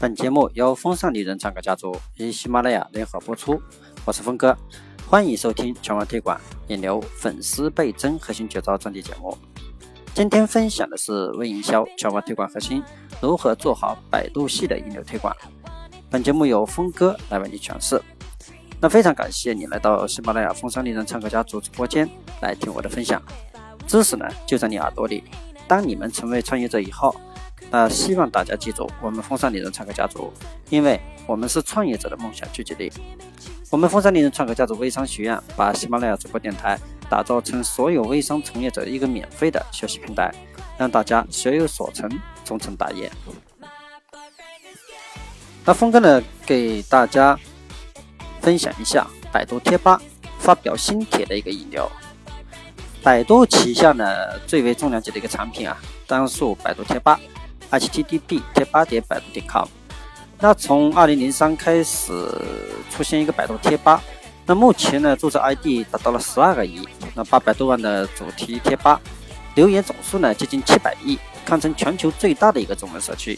本节目由风尚丽人唱歌家族与喜马拉雅联合播出，我是峰哥，欢迎收听全网推广引流粉丝倍增核心绝招专题节目。今天分享的是微营销全网推广核心如何做好百度系的引流推广。本节目由峰哥来为你诠释。那非常感谢你来到喜马拉雅风尚丽人唱歌家族直播间来听我的分享，知识呢就在你耳朵里。当你们成为创业者以后，那希望大家记住我们风尚丽人创客家族，因为我们是创业者的梦想聚集地。我们风尚丽人创客家族微商学院把喜马拉雅直播电台打造成所有微商从业者一个免费的学习平台，让大家学有所成，终成大业。那峰哥呢，给大家分享一下百度贴吧发表新帖的一个引流。百度旗下呢最为重量级的一个产品啊，当属百度贴吧，http 贴吧点百度点 com。那从二零零三开始出现一个百度贴吧，那目前呢注册 ID 达到了十二个亿，那八百多万的主题贴吧，留言总数呢接近七百亿，堪称全球最大的一个中文社区。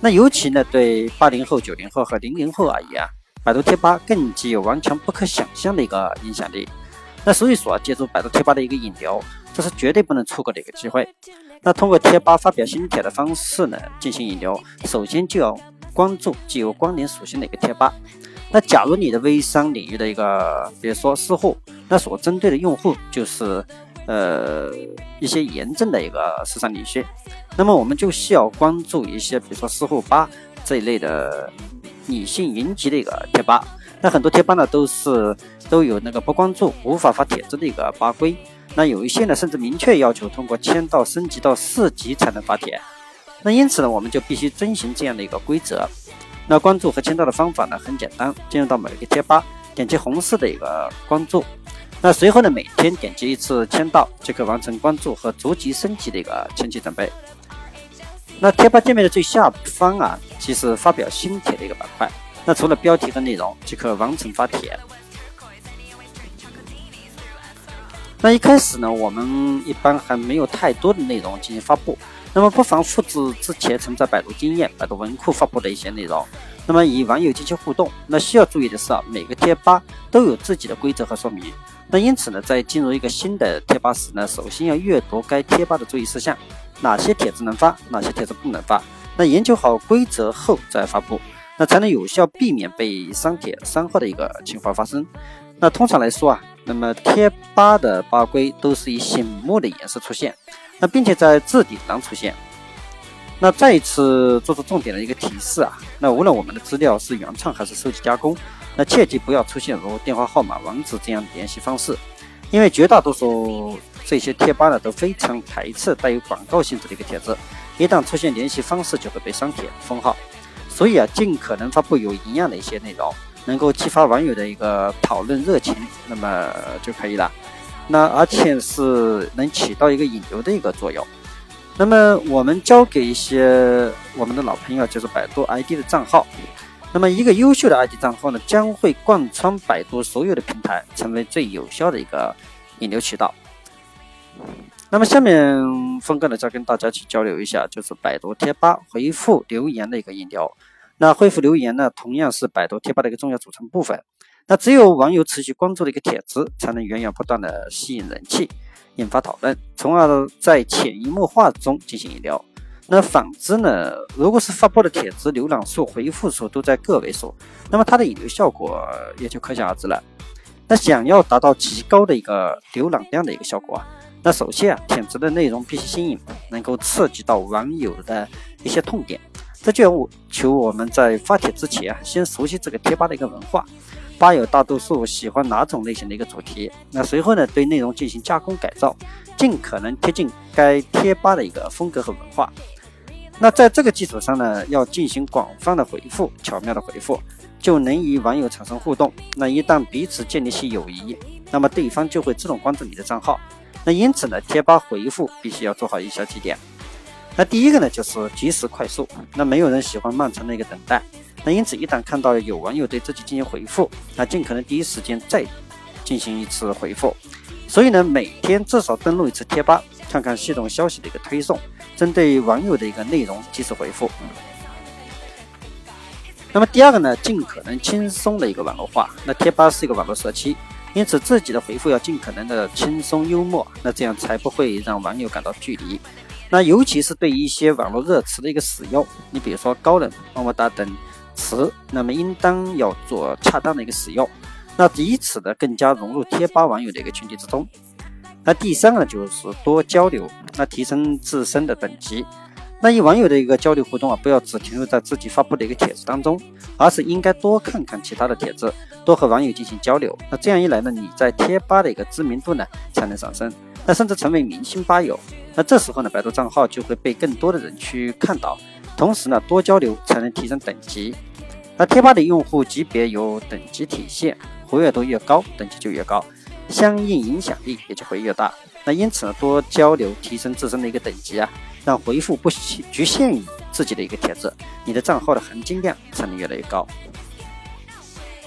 那尤其呢对八零后、九零后和零零后而言啊，百度贴吧更具有完全不可想象的一个影响力。那所以说啊，借助百度贴吧的一个引流，这是绝对不能错过的一个机会。那通过贴吧发表新帖的方式呢，进行引流，首先就要关注具有关联属性的一个贴吧。那假如你的微商领域的一个，比如说私货，那所针对的用户就是呃一些严正的一个时尚女性，那么我们就需要关注一些，比如说私货吧这一类的女性云集的一个贴吧。那很多贴吧呢都是都有那个不关注无法发帖子的一个吧规，那有一些呢甚至明确要求通过签到升级到四级才能发帖，那因此呢我们就必须遵循这样的一个规则。那关注和签到的方法呢很简单，进入到每个贴吧，点击红色的一个关注，那随后呢每天点击一次签到即可完成关注和逐级升级的一个前期准备。那贴吧界面的最下方啊，即是发表新帖的一个板块。那除了标题和内容即可完成发帖。那一开始呢，我们一般还没有太多的内容进行发布，那么不妨复制之前曾在百度经验、百度文库发布的一些内容，那么与网友进行互动。那需要注意的是啊，每个贴吧都有自己的规则和说明。那因此呢，在进入一个新的贴吧时呢，首先要阅读该贴吧的注意事项，哪些帖子能发，哪些帖子不能发。那研究好规则后再发布。那才能有效避免被删帖、删号的一个情况发生。那通常来说啊，那么贴吧的吧规都是以醒目的颜色出现，那并且在置顶上出现。那再一次做出重点的一个提示啊，那无论我们的资料是原创还是收集加工，那切记不要出现如电话号码、网址这样的联系方式，因为绝大多数这些贴吧呢都非常排斥带有广告性质的一个帖子，一旦出现联系方式就会被删帖、封号。所以啊，尽可能发布有营养的一些内容，能够激发网友的一个讨论热情，那么就可以了。那而且是能起到一个引流的一个作用。那么我们交给一些我们的老朋友，就是百度 ID 的账号。那么一个优秀的 ID 账号呢，将会贯穿百度所有的平台，成为最有效的一个引流渠道。那么下面峰哥呢，再跟大家去交流一下，就是百度贴吧回复留言的一个引流。那回复留言呢，同样是百度贴吧的一个重要组成部分。那只有网友持续关注的一个帖子，才能源源不断的吸引人气，引发讨论，从而在潜移默化中进行引流。那反之呢，如果是发布的帖子浏览数、回复数都在个位数，那么它的引流效果也就可想而知了。那想要达到极高的一个浏览量的一个效果啊，那首先啊，帖子的内容必须新颖，能够刺激到网友的一些痛点。这就要求我们在发帖之前啊，先熟悉这个贴吧的一个文化，吧友大多数喜欢哪种类型的一个主题。那随后呢，对内容进行加工改造，尽可能贴近该贴吧的一个风格和文化。那在这个基础上呢，要进行广泛的回复，巧妙的回复，就能与网友产生互动。那一旦彼此建立起友谊，那么对方就会自动关注你的账号。那因此呢，贴吧回复必须要做好以下几点。那第一个呢，就是及时快速。那没有人喜欢漫长的一个等待。那因此，一旦看到有网友对自己进行回复，那尽可能第一时间再进行一次回复。所以呢，每天至少登录一次贴吧，看看系统消息的一个推送，针对网友的一个内容及时回复。那么第二个呢，尽可能轻松的一个网络化。那贴吧是一个网络社区，因此自己的回复要尽可能的轻松幽默，那这样才不会让网友感到距离。那尤其是对一些网络热词的一个使用，你比如说高冷、么么哒等词，那么应当要做恰当的一个使用，那以此呢更加融入贴吧网友的一个群体之中。那第三个呢，就是多交流，那提升自身的等级。那与网友的一个交流互动啊，不要只停留在自己发布的一个帖子当中，而是应该多看看其他的帖子，多和网友进行交流。那这样一来呢，你在贴吧的一个知名度呢才能上升，那甚至成为明星吧友。那这时候呢，百度账号就会被更多的人去看到，同时呢，多交流才能提升等级。那贴吧的用户级别有等级体现，活跃度越高，等级就越高，相应影响力也就会越大。那因此呢，多交流，提升自身的一个等级啊，让回复不局限于自己的一个帖子，你的账号的含金量才能越来越高。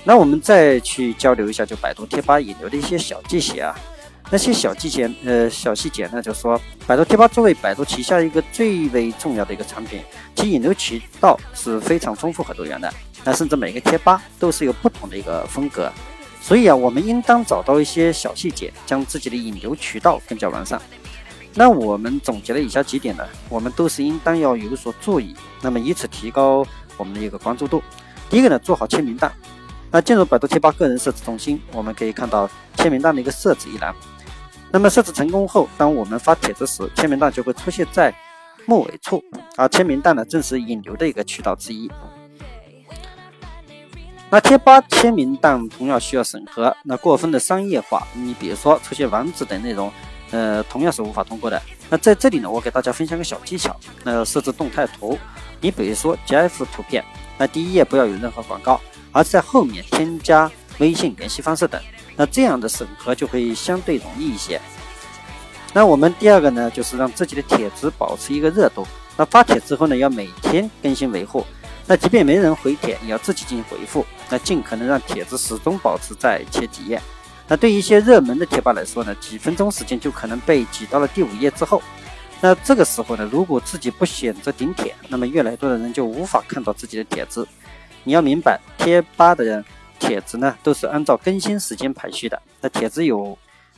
那我们再去交流一下，就百度贴吧引流的一些小技巧啊。那些小细节，呃，小细节呢，就是说，百度贴吧作为百度旗下一个最为重要的一个产品，其引流渠道是非常丰富和多元的。那甚至每个贴吧都是有不同的一个风格，所以啊，我们应当找到一些小细节，将自己的引流渠道更加完善。那我们总结了以下几点呢，我们都是应当要有所注意，那么以此提高我们的一个关注度。第一个呢，做好签名档。那进入百度贴吧个人设置中心，我们可以看到签名档的一个设置一栏。那么设置成功后，当我们发帖子时，签名档就会出现在末尾处。而签名档呢，正是引流的一个渠道之一。那贴吧签名档同样需要审核。那过分的商业化，你比如说出现网址等内容，呃，同样是无法通过的。那在这里呢，我给大家分享个小技巧。那设置动态图，你比如说 GIF 图片，那第一页不要有任何广告，而是在后面添加微信联系方式等。那这样的审核就会相对容易一些。那我们第二个呢，就是让自己的帖子保持一个热度。那发帖之后呢，要每天更新维护。那即便没人回帖，也要自己进行回复。那尽可能让帖子始终保持在前几页。那对于一些热门的贴吧来说呢，几分钟时间就可能被挤到了第五页之后。那这个时候呢，如果自己不选择顶帖，那么越来越多的人就无法看到自己的帖子。你要明白，贴吧的人。帖子呢都是按照更新时间排序的，那帖子有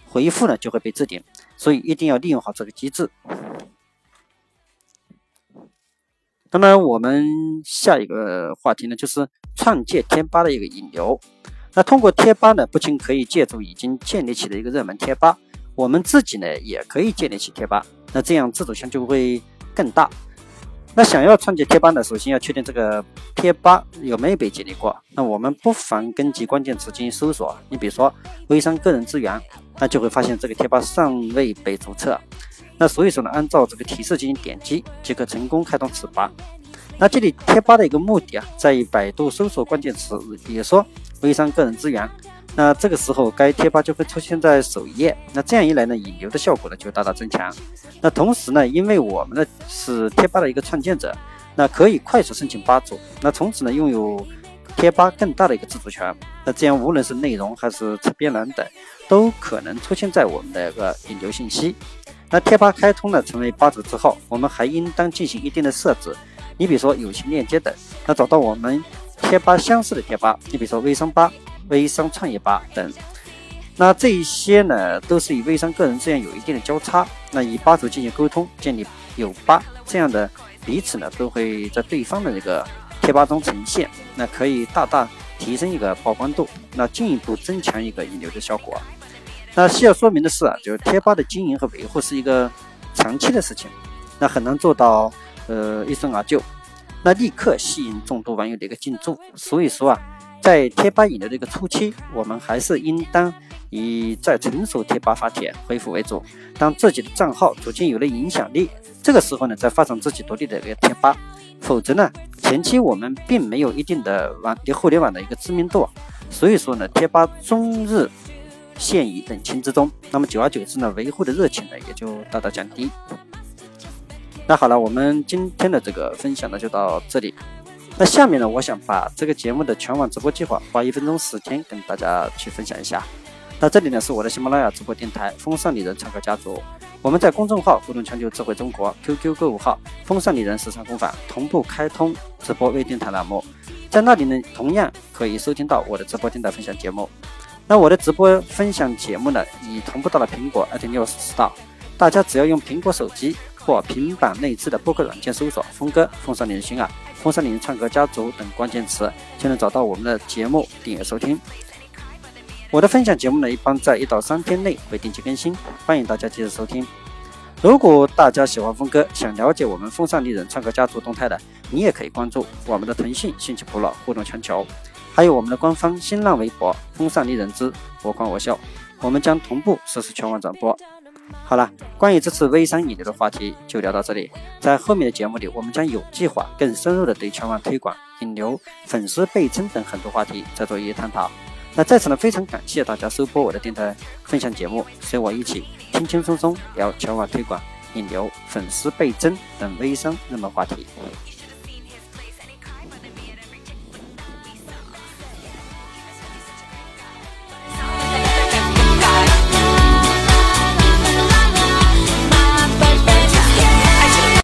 回复呢就会被置顶，所以一定要利用好这个机制。那么我们下一个话题呢就是创建贴吧的一个引流。那通过贴吧呢，不仅可以借助已经建立起的一个热门贴吧，我们自己呢也可以建立起贴吧，那这样自主性就会更大。那想要创建贴吧呢，首先要确定这个贴吧有没有被建立过。那我们不妨根据关键词进行搜索。你比如说微商个人资源，那就会发现这个贴吧尚未被注册。那所以说呢，按照这个提示进行点击，即可成功开通此吧。那这里贴吧的一个目的啊，在于百度搜索关键词，比如说微商个人资源。那这个时候，该贴吧就会出现在首页。那这样一来呢，引流的效果呢就大大增强。那同时呢，因为我们呢是贴吧的一个创建者，那可以快速申请吧主。那从此呢，拥有贴吧更大的一个自主权。那这样无论是内容还是侧边栏等，都可能出现在我们的一个引流信息。那贴吧开通了成为吧主之后，我们还应当进行一定的设置。你比如说友情链接等，那找到我们贴吧相似的贴吧，你比如说微商吧。微商创业吧等，那这一些呢，都是与微商个人资源有一定的交叉。那与吧主进行沟通，建立友吧，这样的彼此呢，都会在对方的这个贴吧中呈现，那可以大大提升一个曝光度，那进一步增强一个引流的效果。那需要说明的是啊，就是贴吧的经营和维护是一个长期的事情，那很难做到呃一蹴而就，那立刻吸引众多网友的一个进驻。所以说啊。在贴吧引流的一个初期，我们还是应当以在成熟贴吧发帖回复为主。当自己的账号逐渐有了影响力，这个时候呢，再发展自己独立的一个贴吧。否则呢，前期我们并没有一定的网互联网的一个知名度，所以说呢，贴吧终日现已冷清之中。那么久而久之呢，维护的热情呢也就大大降低。那好了，我们今天的这个分享呢就到这里。那下面呢，我想把这个节目的全网直播计划，花一分钟时间跟大家去分享一下。那这里呢是我的喜马拉雅直播电台“风尚丽人”唱歌家族，我们在公众号“互动全球智慧中国 ”QQ 购物号“风尚丽人时尚工坊”同步开通直播微电台栏目。在那里呢，同样可以收听到我的直播电台分享节目。那我的直播分享节目呢，已同步到了苹果 iTunes Store，大家只要用苹果手机或平板内置的播客软件搜索“峰哥”“风尚年心啊”“风尚年唱歌家族”等关键词，就能找到我们的节目订阅收听。我的分享节目呢，一般在一到三天内会定期更新，欢迎大家及时收听。如果大家喜欢峰哥，想了解我们风尚丽人唱歌家族动态的，你也可以关注我们的腾讯兴趣部落互动全球。还有我们的官方新浪微博“风尚丽人之我狂我笑”，我们将同步实时全网转播。好了，关于这次微商引流的话题就聊到这里，在后面的节目里，我们将有计划、更深入的对全网推广、引流、粉丝倍增等很多话题再做一些探讨。那在此呢，非常感谢大家收播我的电台分享节目，随我一起轻轻松松聊全网推广、引流、粉丝倍增等微商热门话题。